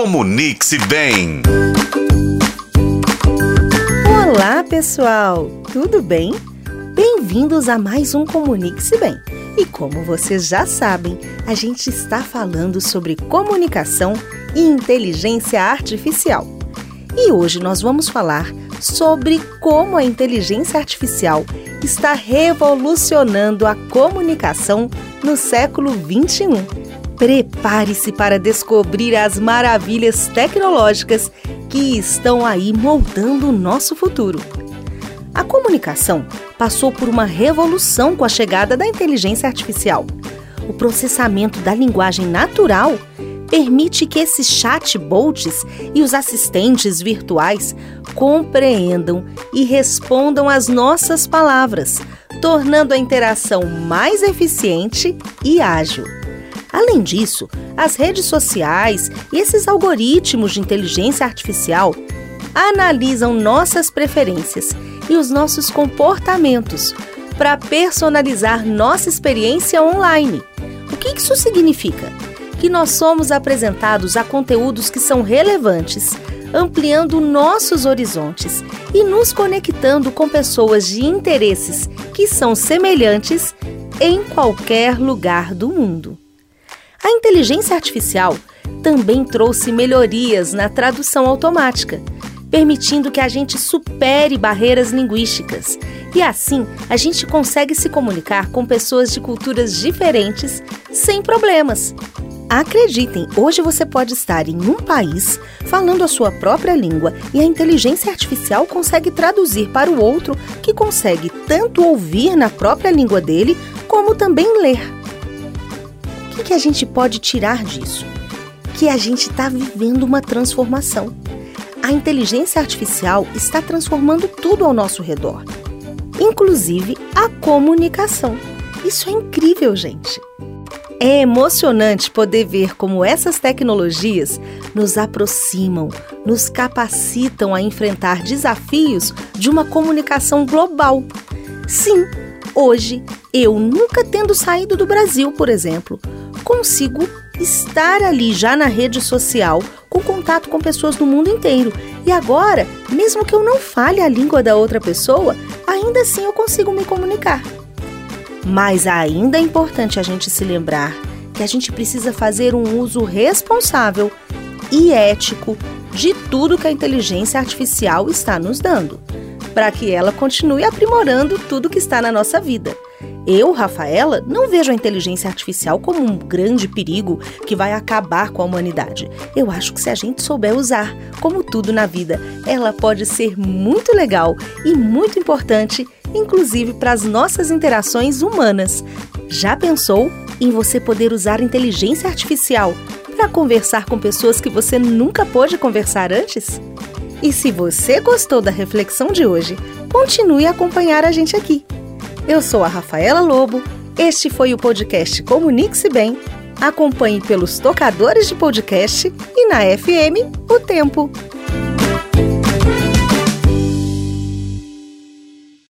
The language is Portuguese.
Comunique-se bem. Olá, pessoal! Tudo bem? Bem-vindos a mais um Comunique-se Bem. E como vocês já sabem, a gente está falando sobre comunicação e inteligência artificial. E hoje nós vamos falar sobre como a inteligência artificial está revolucionando a comunicação no século 21. Prepare-se para descobrir as maravilhas tecnológicas que estão aí moldando o nosso futuro. A comunicação passou por uma revolução com a chegada da inteligência artificial. O processamento da linguagem natural permite que esses chatbots e os assistentes virtuais compreendam e respondam às nossas palavras, tornando a interação mais eficiente e ágil. Além disso, as redes sociais e esses algoritmos de inteligência artificial analisam nossas preferências e os nossos comportamentos para personalizar nossa experiência online. O que isso significa? Que nós somos apresentados a conteúdos que são relevantes, ampliando nossos horizontes e nos conectando com pessoas de interesses que são semelhantes em qualquer lugar do mundo. A inteligência artificial também trouxe melhorias na tradução automática permitindo que a gente supere barreiras linguísticas. E assim, a gente consegue se comunicar com pessoas de culturas diferentes sem problemas. Acreditem, hoje você pode estar em um país falando a sua própria língua e a inteligência artificial consegue traduzir para o outro que consegue tanto ouvir na própria língua dele como também ler. O que, a gente pode tirar disso? Que a gente está vivendo uma transformação a inteligência artificial está transformando tudo ao nosso redor, inclusive a comunicação. Isso é incrível, gente. É emocionante poder ver como essas tecnologias nos aproximam, nos capacitam a enfrentar desafios de uma comunicação global. Sim, hoje, eu nunca tendo saído do Brasil, por exemplo, consigo estar ali já na rede social com contato com pessoas do mundo inteiro. E agora, mesmo que eu não fale a língua da outra pessoa, ainda assim eu consigo me comunicar. Mas ainda é importante a gente se lembrar que a gente precisa fazer um uso responsável e ético de tudo que a inteligência artificial está nos dando, para que ela continue aprimorando tudo que está na nossa vida. Eu, Rafaela, não vejo a inteligência artificial como um grande perigo que vai acabar com a humanidade. Eu acho que se a gente souber usar, como tudo na vida, ela pode ser muito legal e muito importante, inclusive para as nossas interações humanas. Já pensou em você poder usar inteligência artificial para conversar com pessoas que você nunca pôde conversar antes? E se você gostou da reflexão de hoje, continue a acompanhar a gente aqui. Eu sou a Rafaela Lobo. Este foi o podcast Comunique-se Bem. Acompanhe pelos tocadores de podcast e na FM O Tempo.